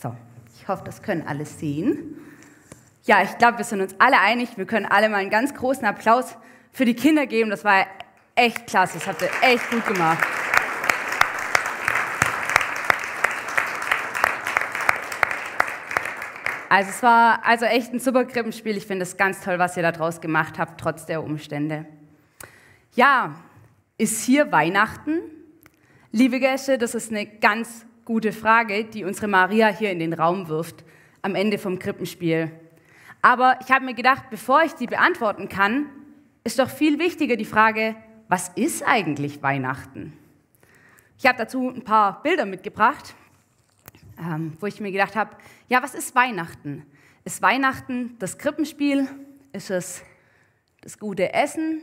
So, ich hoffe, das können alle sehen. Ja, ich glaube, wir sind uns alle einig. Wir können alle mal einen ganz großen Applaus für die Kinder geben. Das war echt klasse. Das habt ihr echt gut gemacht. Also es war also echt ein super Krippenspiel. Ich finde es ganz toll, was ihr da draus gemacht habt, trotz der Umstände. Ja, ist hier Weihnachten? Liebe Gäste, das ist eine ganz gute Frage, die unsere Maria hier in den Raum wirft, am Ende vom Krippenspiel. Aber ich habe mir gedacht, bevor ich die beantworten kann, ist doch viel wichtiger die Frage, was ist eigentlich Weihnachten? Ich habe dazu ein paar Bilder mitgebracht, ähm, wo ich mir gedacht habe, ja, was ist Weihnachten? Ist Weihnachten das Krippenspiel? Ist es das gute Essen?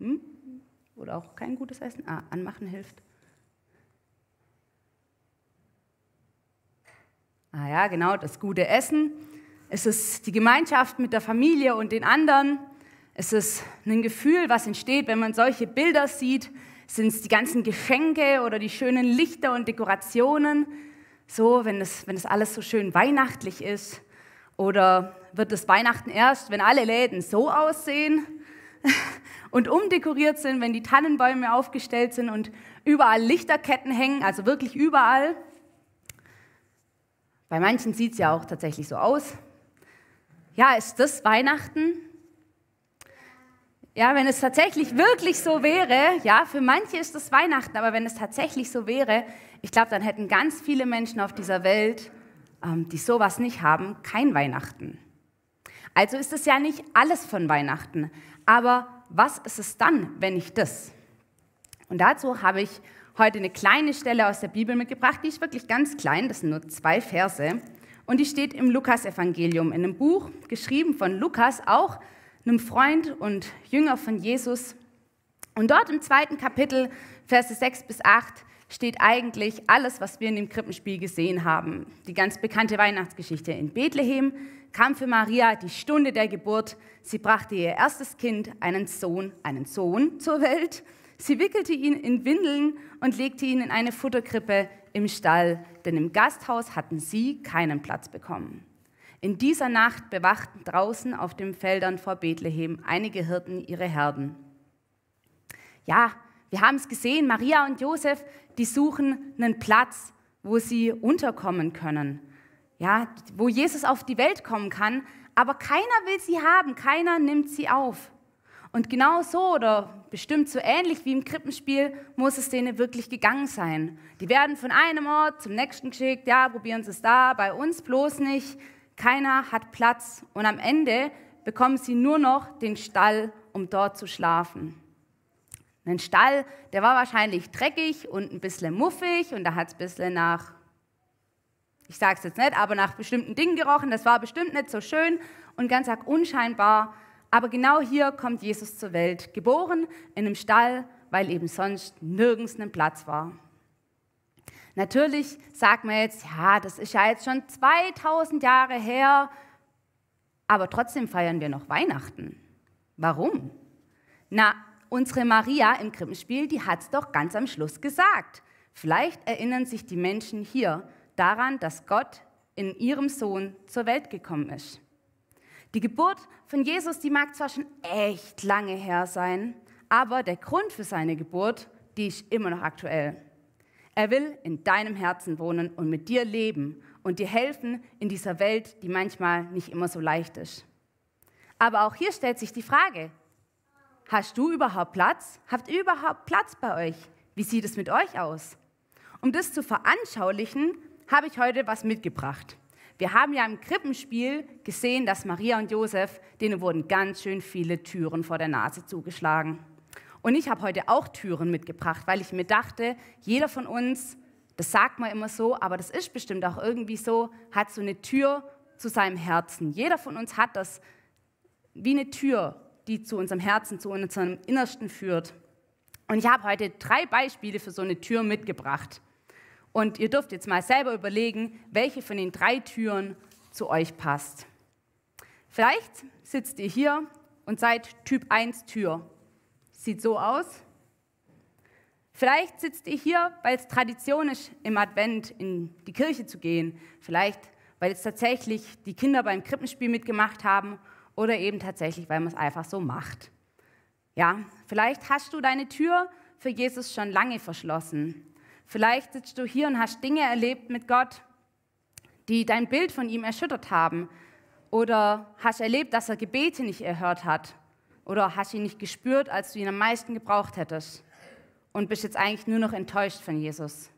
Hm? Oder auch kein gutes Essen? Ah, anmachen hilft. Ah ja, genau, das gute Essen. Es ist die Gemeinschaft mit der Familie und den anderen. Es ist ein Gefühl, was entsteht, wenn man solche Bilder sieht. Sind es die ganzen Geschenke oder die schönen Lichter und Dekorationen? So, wenn das, wenn alles so schön weihnachtlich ist. Oder wird das Weihnachten erst, wenn alle Läden so aussehen und umdekoriert sind, wenn die Tannenbäume aufgestellt sind und überall Lichterketten hängen, also wirklich überall? Bei manchen sieht es ja auch tatsächlich so aus. Ja, ist das Weihnachten? Ja, wenn es tatsächlich wirklich so wäre, ja, für manche ist das Weihnachten, aber wenn es tatsächlich so wäre, ich glaube, dann hätten ganz viele Menschen auf dieser Welt, ähm, die sowas nicht haben, kein Weihnachten. Also ist es ja nicht alles von Weihnachten. Aber was ist es dann, wenn nicht das? Und dazu habe ich heute eine kleine Stelle aus der Bibel mitgebracht, die ist wirklich ganz klein, das sind nur zwei Verse. Und die steht im Lukasevangelium, in einem Buch, geschrieben von Lukas, auch einem Freund und Jünger von Jesus. Und dort im zweiten Kapitel, Verse 6 bis 8, steht eigentlich alles, was wir in dem Krippenspiel gesehen haben. Die ganz bekannte Weihnachtsgeschichte in Bethlehem kam für Maria die Stunde der Geburt. Sie brachte ihr erstes Kind, einen Sohn, einen Sohn zur Welt. Sie wickelte ihn in Windeln und legte ihn in eine Futterkrippe im Stall, denn im Gasthaus hatten sie keinen Platz bekommen. In dieser Nacht bewachten draußen auf den Feldern vor Bethlehem einige Hirten ihre Herden. Ja, wir haben es gesehen, Maria und Josef, die suchen einen Platz, wo sie unterkommen können. Ja, wo Jesus auf die Welt kommen kann, aber keiner will sie haben, keiner nimmt sie auf. Und genau so oder bestimmt so ähnlich wie im Krippenspiel muss es denen wirklich gegangen sein. Die werden von einem Ort zum nächsten geschickt, ja, probieren sie es da, bei uns bloß nicht. Keiner hat Platz und am Ende bekommen sie nur noch den Stall, um dort zu schlafen. Ein Stall, der war wahrscheinlich dreckig und ein bisschen muffig und da hat es ein bisschen nach, ich sage es jetzt nicht, aber nach bestimmten Dingen gerochen. Das war bestimmt nicht so schön und ganz arg unscheinbar. Aber genau hier kommt Jesus zur Welt, geboren in einem Stall, weil eben sonst nirgends ein Platz war. Natürlich sagt man jetzt, ja, das ist ja jetzt schon 2000 Jahre her, aber trotzdem feiern wir noch Weihnachten. Warum? Na, unsere Maria im Krippenspiel, die hat es doch ganz am Schluss gesagt. Vielleicht erinnern sich die Menschen hier daran, dass Gott in ihrem Sohn zur Welt gekommen ist. Die Geburt von Jesus, die mag zwar schon echt lange her sein, aber der Grund für seine Geburt, die ist immer noch aktuell. Er will in deinem Herzen wohnen und mit dir leben und dir helfen in dieser Welt, die manchmal nicht immer so leicht ist. Aber auch hier stellt sich die Frage, hast du überhaupt Platz? Habt ihr überhaupt Platz bei euch? Wie sieht es mit euch aus? Um das zu veranschaulichen, habe ich heute was mitgebracht. Wir haben ja im Krippenspiel gesehen, dass Maria und Josef, denen wurden ganz schön viele Türen vor der Nase zugeschlagen. Und ich habe heute auch Türen mitgebracht, weil ich mir dachte, jeder von uns, das sagt man immer so, aber das ist bestimmt auch irgendwie so, hat so eine Tür zu seinem Herzen. Jeder von uns hat das wie eine Tür, die zu unserem Herzen, zu unserem Innersten führt. Und ich habe heute drei Beispiele für so eine Tür mitgebracht. Und ihr dürft jetzt mal selber überlegen, welche von den drei Türen zu euch passt. Vielleicht sitzt ihr hier und seid Typ 1 Tür. Sieht so aus. Vielleicht sitzt ihr hier, weil es Tradition ist, im Advent in die Kirche zu gehen. Vielleicht, weil jetzt tatsächlich die Kinder beim Krippenspiel mitgemacht haben oder eben tatsächlich, weil man es einfach so macht. Ja, vielleicht hast du deine Tür für Jesus schon lange verschlossen. Vielleicht sitzt du hier und hast Dinge erlebt mit Gott, die dein Bild von ihm erschüttert haben. Oder hast erlebt, dass er Gebete nicht erhört hat. Oder hast ihn nicht gespürt, als du ihn am meisten gebraucht hättest. Und bist jetzt eigentlich nur noch enttäuscht von Jesus.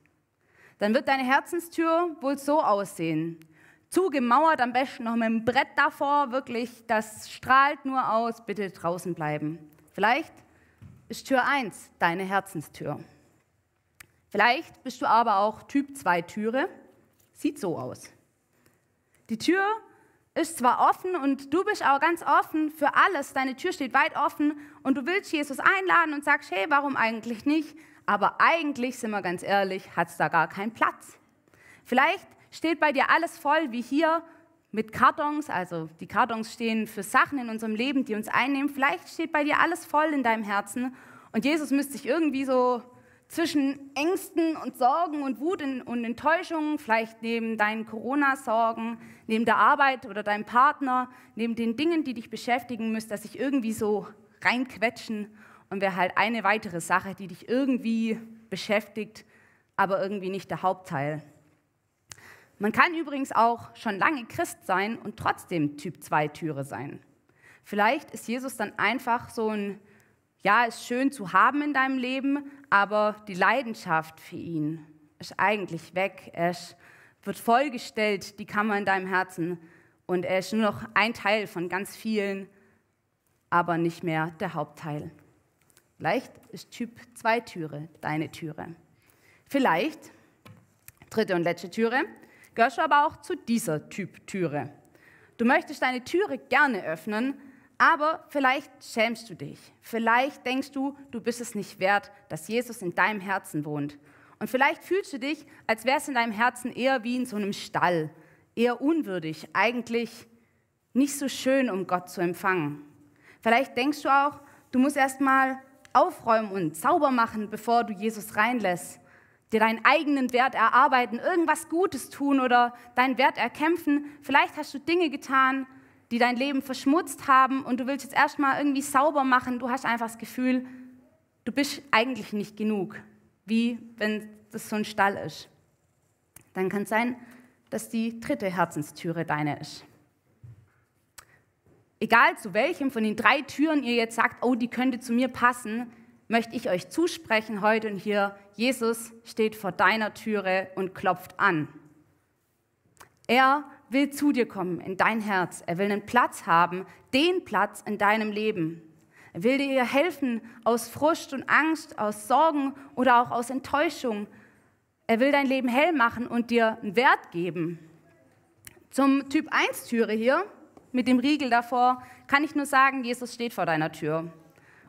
Dann wird deine Herzenstür wohl so aussehen. Zugemauert, am besten noch mit einem Brett davor, wirklich, das strahlt nur aus, bitte draußen bleiben. Vielleicht ist Tür 1 deine Herzenstür. Vielleicht bist du aber auch Typ 2 Türe. Sieht so aus. Die Tür ist zwar offen und du bist auch ganz offen für alles, deine Tür steht weit offen und du willst Jesus einladen und sagst, hey, warum eigentlich nicht? Aber eigentlich, sind wir ganz ehrlich, hat es da gar keinen Platz. Vielleicht steht bei dir alles voll wie hier mit Kartons, also die Kartons stehen für Sachen in unserem Leben, die uns einnehmen. Vielleicht steht bei dir alles voll in deinem Herzen und Jesus müsste sich irgendwie so zwischen Ängsten und Sorgen und Wut und Enttäuschungen, vielleicht neben deinen Corona-Sorgen, neben der Arbeit oder deinem Partner, neben den Dingen, die dich beschäftigen, müsste dass sich irgendwie so reinquetschen und wäre halt eine weitere Sache, die dich irgendwie beschäftigt, aber irgendwie nicht der Hauptteil. Man kann übrigens auch schon lange Christ sein und trotzdem Typ 2 Türe sein. Vielleicht ist Jesus dann einfach so ein ja, ist schön zu haben in deinem Leben, aber die Leidenschaft für ihn ist eigentlich weg. Er wird vollgestellt, die Kammer in deinem Herzen. Und er ist nur noch ein Teil von ganz vielen, aber nicht mehr der Hauptteil. Vielleicht ist Typ 2 Türe deine Türe. Vielleicht, dritte und letzte Türe, gehörst du aber auch zu dieser Typ Türe. Du möchtest deine Türe gerne öffnen, aber vielleicht schämst du dich. Vielleicht denkst du, du bist es nicht wert, dass Jesus in deinem Herzen wohnt. Und vielleicht fühlst du dich, als wärst in deinem Herzen eher wie in so einem Stall, eher unwürdig, eigentlich nicht so schön, um Gott zu empfangen. Vielleicht denkst du auch, du musst erst mal aufräumen und sauber machen, bevor du Jesus reinlässt, dir deinen eigenen Wert erarbeiten, irgendwas Gutes tun oder deinen Wert erkämpfen. Vielleicht hast du Dinge getan, die dein Leben verschmutzt haben und du willst jetzt erstmal irgendwie sauber machen. Du hast einfach das Gefühl, du bist eigentlich nicht genug, wie wenn das so ein Stall ist. Dann kann es sein, dass die dritte Herzenstüre deine ist. Egal zu welchem von den drei Türen ihr jetzt sagt, oh, die könnte zu mir passen, möchte ich euch zusprechen heute und hier, Jesus steht vor deiner Türe und klopft an. Er will zu dir kommen, in dein Herz. Er will einen Platz haben, den Platz in deinem Leben. Er will dir helfen aus Frust und Angst, aus Sorgen oder auch aus Enttäuschung. Er will dein Leben hell machen und dir einen Wert geben. Zum Typ 1 Türe hier, mit dem Riegel davor, kann ich nur sagen, Jesus steht vor deiner Tür.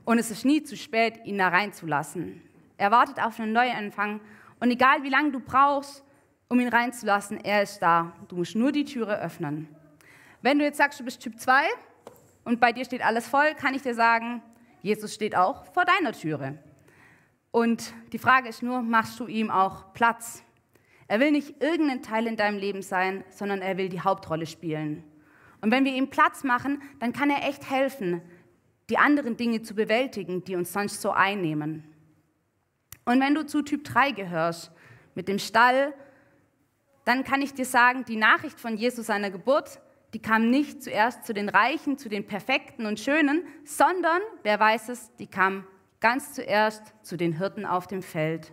Und es ist nie zu spät, ihn da reinzulassen. Er wartet auf einen Neuanfang. Und egal wie lange du brauchst, um ihn reinzulassen. Er ist da. Du musst nur die Türe öffnen. Wenn du jetzt sagst, du bist Typ 2 und bei dir steht alles voll, kann ich dir sagen, Jesus steht auch vor deiner Türe. Und die Frage ist nur, machst du ihm auch Platz? Er will nicht irgendein Teil in deinem Leben sein, sondern er will die Hauptrolle spielen. Und wenn wir ihm Platz machen, dann kann er echt helfen, die anderen Dinge zu bewältigen, die uns sonst so einnehmen. Und wenn du zu Typ 3 gehörst, mit dem Stall dann kann ich dir sagen, die Nachricht von Jesus seiner Geburt, die kam nicht zuerst zu den Reichen, zu den Perfekten und Schönen, sondern, wer weiß es, die kam ganz zuerst zu den Hirten auf dem Feld.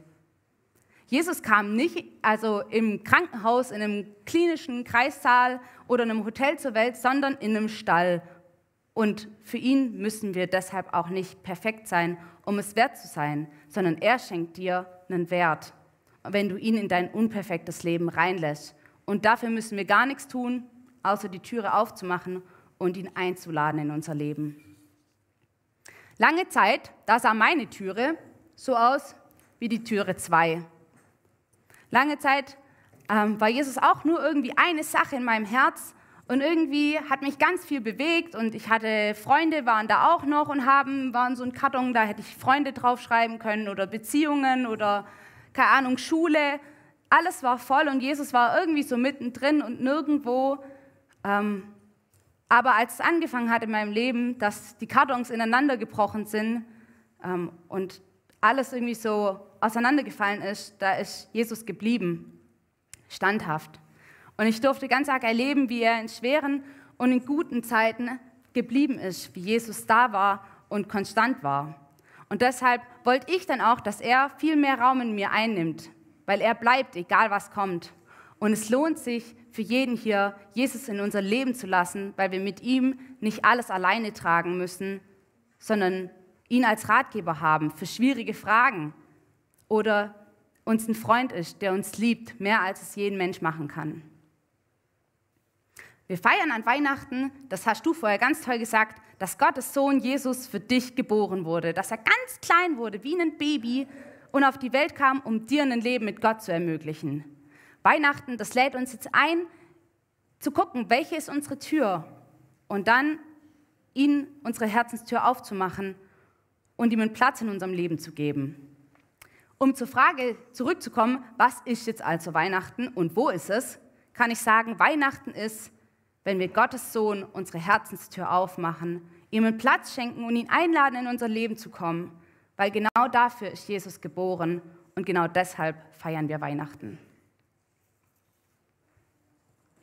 Jesus kam nicht also im Krankenhaus, in einem klinischen Kreissaal oder in einem Hotel zur Welt, sondern in einem Stall. Und für ihn müssen wir deshalb auch nicht perfekt sein, um es wert zu sein, sondern er schenkt dir einen Wert wenn du ihn in dein unperfektes Leben reinlässt. Und dafür müssen wir gar nichts tun, außer die Türe aufzumachen und ihn einzuladen in unser Leben. Lange Zeit, da sah meine Türe so aus wie die Türe 2. Lange Zeit ähm, war Jesus auch nur irgendwie eine Sache in meinem Herz Und irgendwie hat mich ganz viel bewegt und ich hatte Freunde, waren da auch noch und haben, waren so ein Karton, da hätte ich Freunde draufschreiben können oder Beziehungen oder, keine Ahnung, Schule. Alles war voll und Jesus war irgendwie so mittendrin und nirgendwo. Ähm, aber als es angefangen hat in meinem Leben, dass die Kartons ineinander gebrochen sind ähm, und alles irgendwie so auseinandergefallen ist, da ist Jesus geblieben, standhaft. Und ich durfte ganz arg erleben, wie er in schweren und in guten Zeiten geblieben ist, wie Jesus da war und konstant war. Und deshalb wollte ich dann auch, dass er viel mehr Raum in mir einnimmt, weil er bleibt, egal was kommt. Und es lohnt sich für jeden hier, Jesus in unser Leben zu lassen, weil wir mit ihm nicht alles alleine tragen müssen, sondern ihn als Ratgeber haben für schwierige Fragen oder uns ein Freund ist, der uns liebt, mehr als es jeden Mensch machen kann. Wir feiern an Weihnachten, das hast du vorher ganz toll gesagt, dass Gottes Sohn Jesus für dich geboren wurde, dass er ganz klein wurde, wie ein Baby und auf die Welt kam, um dir ein Leben mit Gott zu ermöglichen. Weihnachten, das lädt uns jetzt ein, zu gucken, welche ist unsere Tür und dann ihn unsere Herzenstür aufzumachen und ihm einen Platz in unserem Leben zu geben. Um zur Frage zurückzukommen, was ist jetzt also Weihnachten und wo ist es, kann ich sagen, Weihnachten ist, wenn wir Gottes Sohn unsere Herzenstür aufmachen, ihm einen Platz schenken und ihn einladen, in unser Leben zu kommen, weil genau dafür ist Jesus geboren und genau deshalb feiern wir Weihnachten.